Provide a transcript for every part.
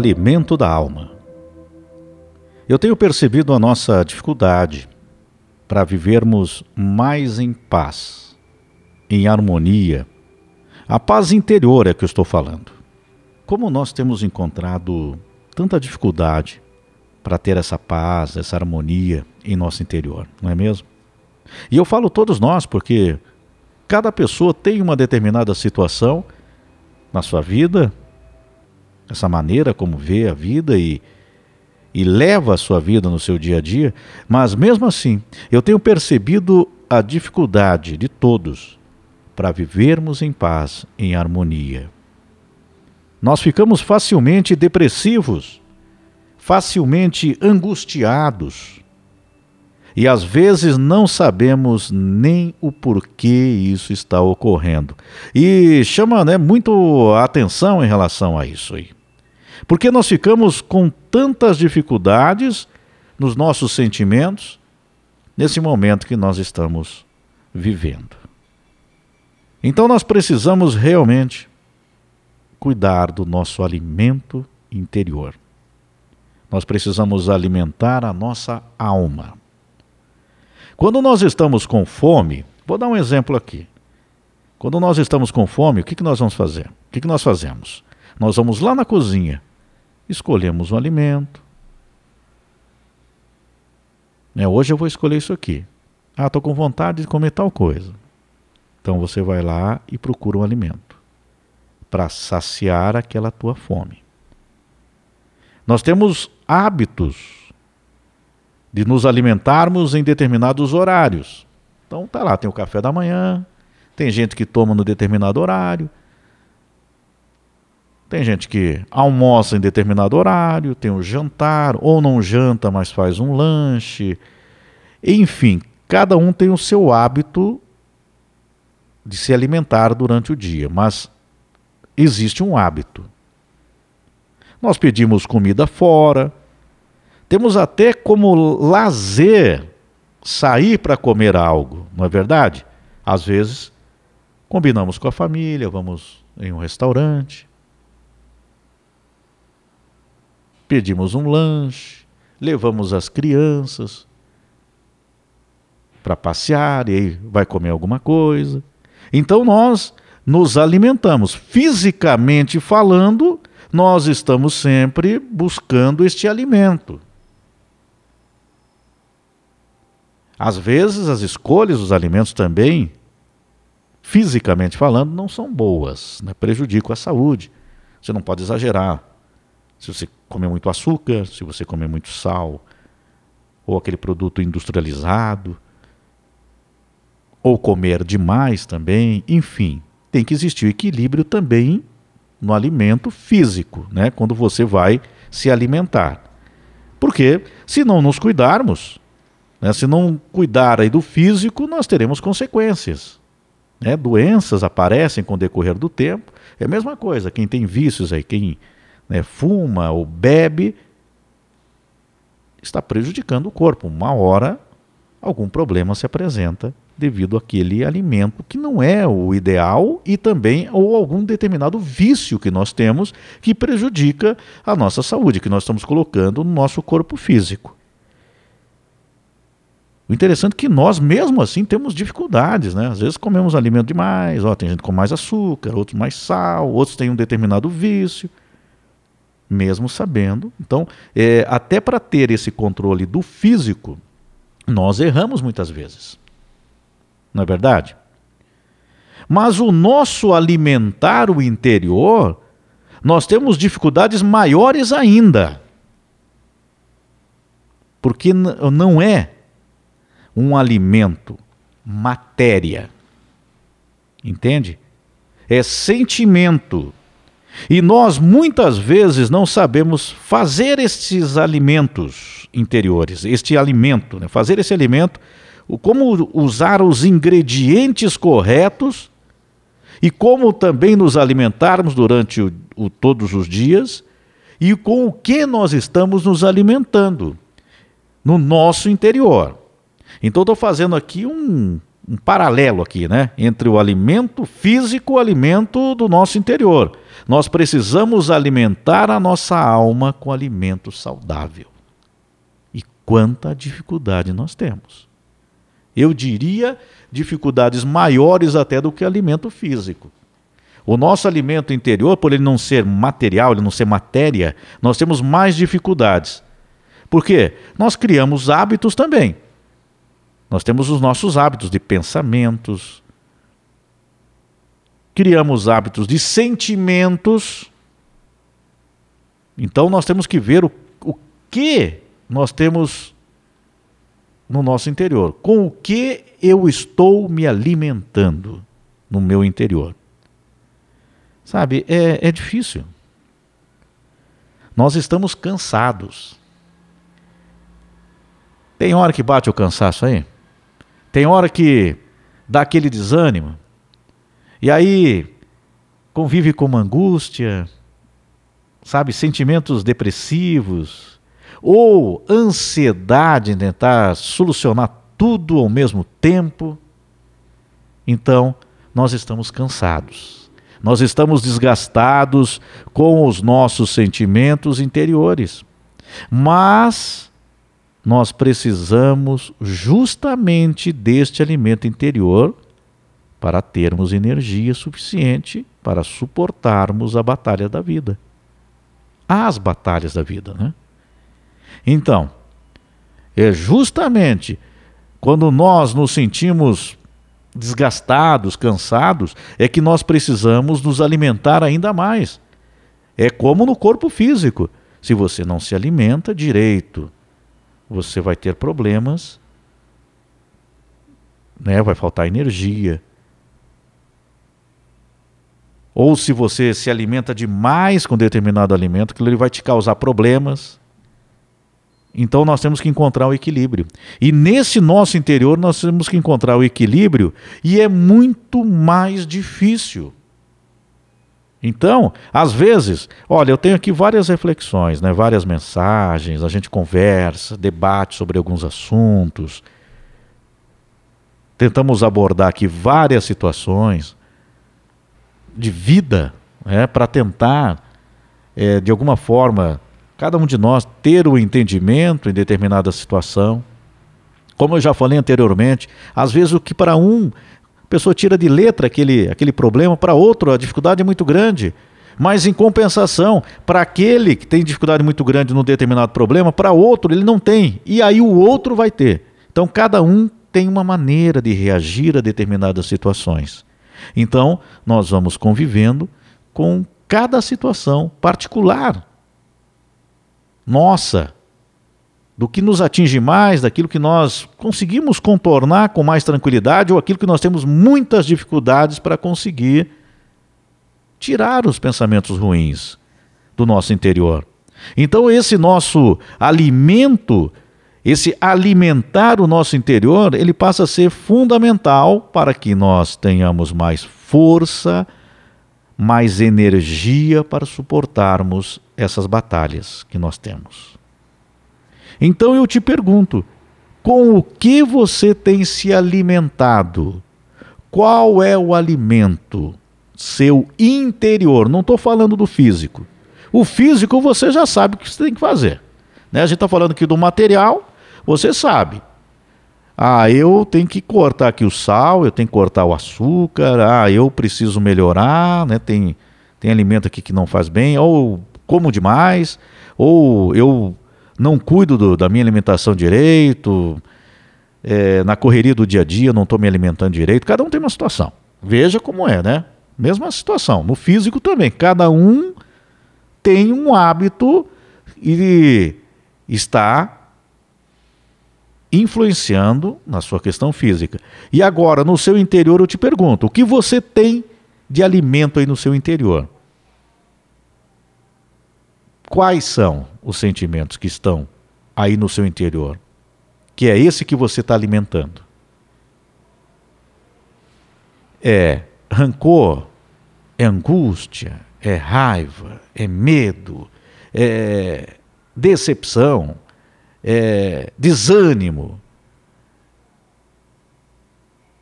alimento da alma. Eu tenho percebido a nossa dificuldade para vivermos mais em paz, em harmonia. A paz interior é que eu estou falando. Como nós temos encontrado tanta dificuldade para ter essa paz, essa harmonia em nosso interior, não é mesmo? E eu falo todos nós porque cada pessoa tem uma determinada situação na sua vida, essa maneira como vê a vida e, e leva a sua vida no seu dia a dia, mas mesmo assim, eu tenho percebido a dificuldade de todos para vivermos em paz, em harmonia. Nós ficamos facilmente depressivos, facilmente angustiados, e às vezes não sabemos nem o porquê isso está ocorrendo. E chama né, muito a atenção em relação a isso aí. Porque nós ficamos com tantas dificuldades nos nossos sentimentos nesse momento que nós estamos vivendo. Então nós precisamos realmente cuidar do nosso alimento interior. Nós precisamos alimentar a nossa alma. Quando nós estamos com fome, vou dar um exemplo aqui. Quando nós estamos com fome, o que, que nós vamos fazer? O que, que nós fazemos? Nós vamos lá na cozinha, escolhemos um alimento. É, hoje eu vou escolher isso aqui. Ah, estou com vontade de comer tal coisa. Então você vai lá e procura um alimento para saciar aquela tua fome. Nós temos hábitos de nos alimentarmos em determinados horários. Então tá lá, tem o café da manhã, tem gente que toma no determinado horário, tem gente que almoça em determinado horário, tem o jantar, ou não janta, mas faz um lanche. Enfim, cada um tem o seu hábito de se alimentar durante o dia, mas existe um hábito. Nós pedimos comida fora, temos até como lazer sair para comer algo, não é verdade? Às vezes, combinamos com a família, vamos em um restaurante, pedimos um lanche, levamos as crianças para passear e aí vai comer alguma coisa. Então nós nos alimentamos. Fisicamente falando, nós estamos sempre buscando este alimento. Às vezes, as escolhas dos alimentos também, fisicamente falando, não são boas, né? prejudicam a saúde. Você não pode exagerar. Se você comer muito açúcar, se você comer muito sal, ou aquele produto industrializado, ou comer demais também, enfim, tem que existir equilíbrio também no alimento físico, né? quando você vai se alimentar. Porque se não nos cuidarmos, né? Se não cuidar aí do físico, nós teremos consequências. Né? Doenças aparecem com o decorrer do tempo. É a mesma coisa, quem tem vícios aí, quem né, fuma ou bebe, está prejudicando o corpo. Uma hora, algum problema se apresenta devido àquele alimento que não é o ideal e também ou algum determinado vício que nós temos que prejudica a nossa saúde, que nós estamos colocando no nosso corpo físico. O interessante é que nós, mesmo assim, temos dificuldades, né? Às vezes comemos alimento demais, ó, tem gente com mais açúcar, outros mais sal, outros têm um determinado vício, mesmo sabendo. Então, é, até para ter esse controle do físico, nós erramos muitas vezes. Não é verdade? Mas o nosso alimentar o interior, nós temos dificuldades maiores ainda. Porque não é um alimento, matéria. Entende? É sentimento. E nós muitas vezes não sabemos fazer estes alimentos interiores, este alimento, né? fazer esse alimento, como usar os ingredientes corretos e como também nos alimentarmos durante o, o, todos os dias e com o que nós estamos nos alimentando no nosso interior. Então estou fazendo aqui um, um paralelo aqui, né? Entre o alimento físico e o alimento do nosso interior. Nós precisamos alimentar a nossa alma com alimento saudável. E quanta dificuldade nós temos. Eu diria dificuldades maiores até do que alimento físico. O nosso alimento interior, por ele não ser material, ele não ser matéria, nós temos mais dificuldades. Por quê? Nós criamos hábitos também. Nós temos os nossos hábitos de pensamentos, criamos hábitos de sentimentos. Então nós temos que ver o, o que nós temos no nosso interior. Com o que eu estou me alimentando no meu interior? Sabe, é, é difícil. Nós estamos cansados. Tem hora que bate o cansaço aí? Tem hora que dá aquele desânimo? E aí convive com uma angústia, sabe, sentimentos depressivos, ou ansiedade em tentar solucionar tudo ao mesmo tempo, então nós estamos cansados. Nós estamos desgastados com os nossos sentimentos interiores. Mas nós precisamos justamente deste alimento interior para termos energia suficiente para suportarmos a batalha da vida. As batalhas da vida, né? Então, é justamente quando nós nos sentimos desgastados, cansados, é que nós precisamos nos alimentar ainda mais. É como no corpo físico. Se você não se alimenta direito, você vai ter problemas, né? vai faltar energia. Ou se você se alimenta demais com determinado alimento, aquilo vai te causar problemas. Então nós temos que encontrar o equilíbrio. E nesse nosso interior nós temos que encontrar o equilíbrio e é muito mais difícil. Então, às vezes, olha, eu tenho aqui várias reflexões, né, várias mensagens, a gente conversa, debate sobre alguns assuntos. Tentamos abordar aqui várias situações de vida, né, para tentar, é, de alguma forma, cada um de nós ter o entendimento em determinada situação. Como eu já falei anteriormente, às vezes o que para um a pessoa tira de letra aquele, aquele problema, para outro a dificuldade é muito grande. Mas em compensação, para aquele que tem dificuldade muito grande num determinado problema, para outro ele não tem. E aí o outro vai ter. Então cada um tem uma maneira de reagir a determinadas situações. Então nós vamos convivendo com cada situação particular nossa, do que nos atinge mais, daquilo que nós conseguimos contornar com mais tranquilidade ou aquilo que nós temos muitas dificuldades para conseguir tirar os pensamentos ruins do nosso interior. Então, esse nosso alimento, esse alimentar o nosso interior, ele passa a ser fundamental para que nós tenhamos mais força, mais energia para suportarmos essas batalhas que nós temos. Então eu te pergunto: com o que você tem se alimentado? Qual é o alimento seu interior? Não estou falando do físico. O físico você já sabe o que você tem que fazer. Né? A gente está falando aqui do material, você sabe. Ah, eu tenho que cortar aqui o sal, eu tenho que cortar o açúcar, ah, eu preciso melhorar, né? Tem, tem alimento aqui que não faz bem, ou como demais, ou eu não cuido do, da minha alimentação direito, é, na correria do dia a dia não estou me alimentando direito. Cada um tem uma situação. Veja como é, né? Mesma situação. No físico também. Cada um tem um hábito e está influenciando na sua questão física. E agora, no seu interior, eu te pergunto: o que você tem de alimento aí no seu interior? Quais são os sentimentos que estão aí no seu interior? Que é esse que você está alimentando. É rancor, é angústia, é raiva, é medo, é decepção, é, desânimo.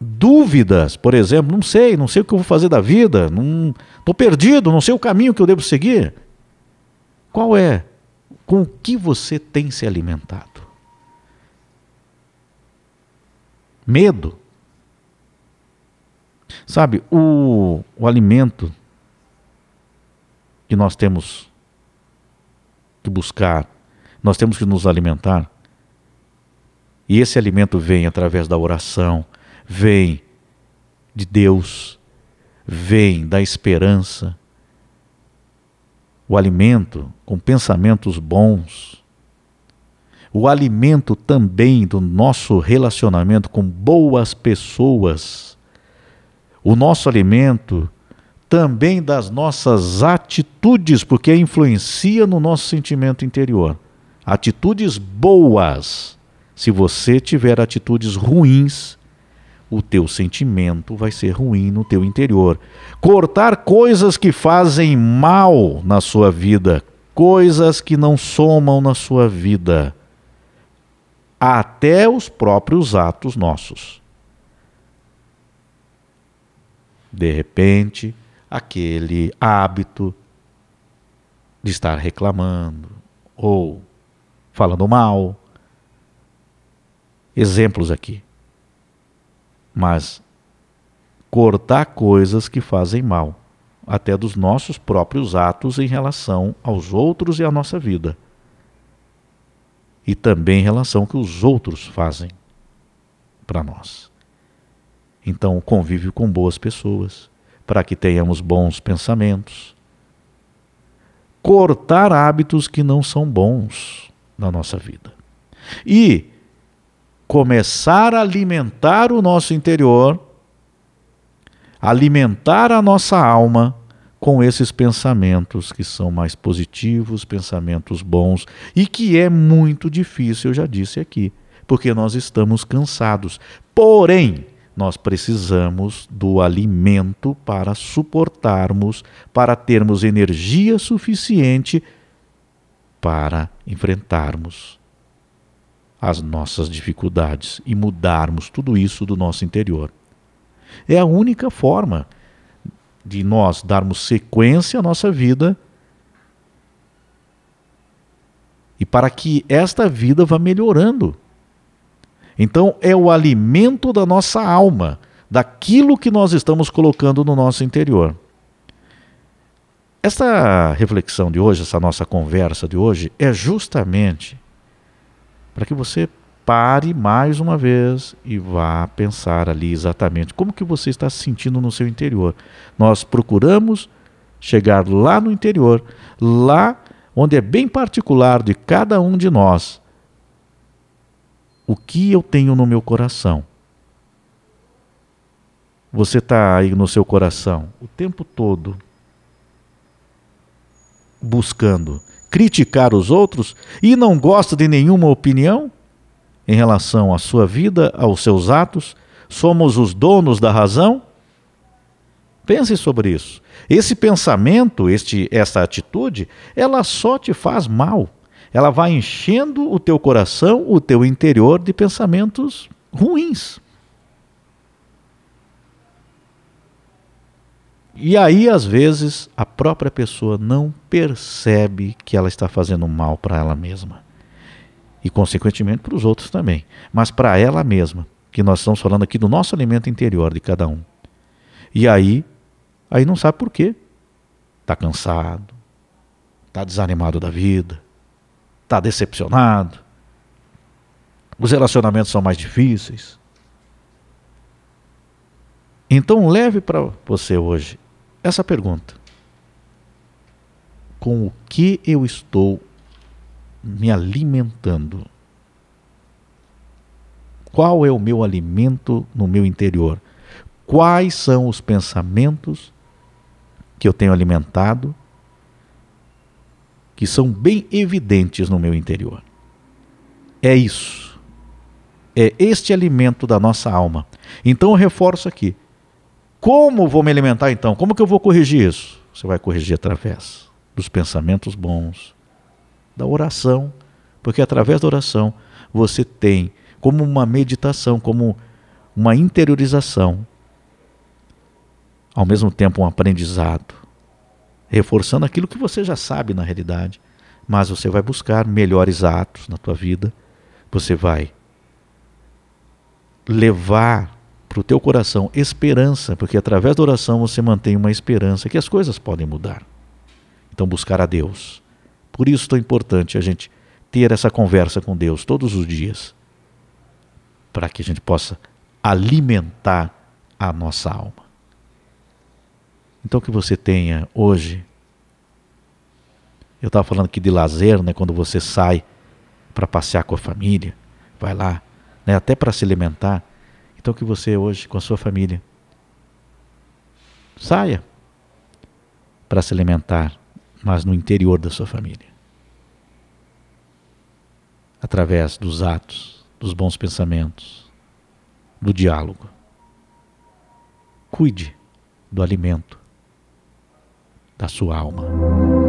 dúvidas, por exemplo, não sei, não sei o que eu vou fazer da vida, não estou perdido, não sei o caminho que eu devo seguir. Qual é? Com o que você tem se alimentado? Medo. Sabe, o, o alimento que nós temos que buscar, nós temos que nos alimentar, e esse alimento vem através da oração, vem de Deus, vem da esperança. O alimento com pensamentos bons. O alimento também do nosso relacionamento com boas pessoas. O nosso alimento também das nossas atitudes, porque influencia no nosso sentimento interior. Atitudes boas. Se você tiver atitudes ruins, o teu sentimento vai ser ruim no teu interior. Cortar coisas que fazem mal na sua vida, coisas que não somam na sua vida, até os próprios atos nossos. De repente, aquele hábito de estar reclamando ou falando mal. Exemplos aqui mas cortar coisas que fazem mal, até dos nossos próprios atos em relação aos outros e à nossa vida. E também em relação ao que os outros fazem para nós. Então, convívio com boas pessoas, para que tenhamos bons pensamentos. Cortar hábitos que não são bons na nossa vida. E começar a alimentar o nosso interior, alimentar a nossa alma com esses pensamentos que são mais positivos, pensamentos bons e que é muito difícil, eu já disse aqui, porque nós estamos cansados. Porém, nós precisamos do alimento para suportarmos, para termos energia suficiente para enfrentarmos as nossas dificuldades e mudarmos tudo isso do nosso interior. É a única forma de nós darmos sequência à nossa vida e para que esta vida vá melhorando. Então, é o alimento da nossa alma, daquilo que nós estamos colocando no nosso interior. Esta reflexão de hoje, essa nossa conversa de hoje, é justamente para que você pare mais uma vez e vá pensar ali exatamente como que você está se sentindo no seu interior. Nós procuramos chegar lá no interior, lá onde é bem particular de cada um de nós. O que eu tenho no meu coração? Você está aí no seu coração o tempo todo buscando criticar os outros e não gosta de nenhuma opinião em relação à sua vida, aos seus atos? Somos os donos da razão? Pense sobre isso. Esse pensamento, este, essa atitude, ela só te faz mal. Ela vai enchendo o teu coração, o teu interior de pensamentos ruins. E aí, às vezes, a própria pessoa não percebe que ela está fazendo mal para ela mesma. E, consequentemente, para os outros também. Mas para ela mesma, que nós estamos falando aqui do nosso alimento interior de cada um. E aí, aí não sabe por quê. Está cansado, está desanimado da vida, está decepcionado, os relacionamentos são mais difíceis. Então leve para você hoje essa pergunta: Com o que eu estou me alimentando? Qual é o meu alimento no meu interior? Quais são os pensamentos que eu tenho alimentado que são bem evidentes no meu interior? É isso. É este alimento da nossa alma. Então eu reforço aqui. Como vou me alimentar então? Como que eu vou corrigir isso? Você vai corrigir através dos pensamentos bons, da oração, porque através da oração você tem como uma meditação, como uma interiorização, ao mesmo tempo um aprendizado, reforçando aquilo que você já sabe na realidade, mas você vai buscar melhores atos na tua vida, você vai levar para o teu coração esperança, porque através da oração você mantém uma esperança que as coisas podem mudar. Então buscar a Deus. Por isso é importante a gente ter essa conversa com Deus todos os dias, para que a gente possa alimentar a nossa alma. Então que você tenha hoje. Eu estava falando aqui de lazer, né? Quando você sai para passear com a família, vai lá, né? Até para se alimentar. Então que você hoje com a sua família saia para se alimentar, mas no interior da sua família. Através dos atos, dos bons pensamentos, do diálogo. Cuide do alimento da sua alma.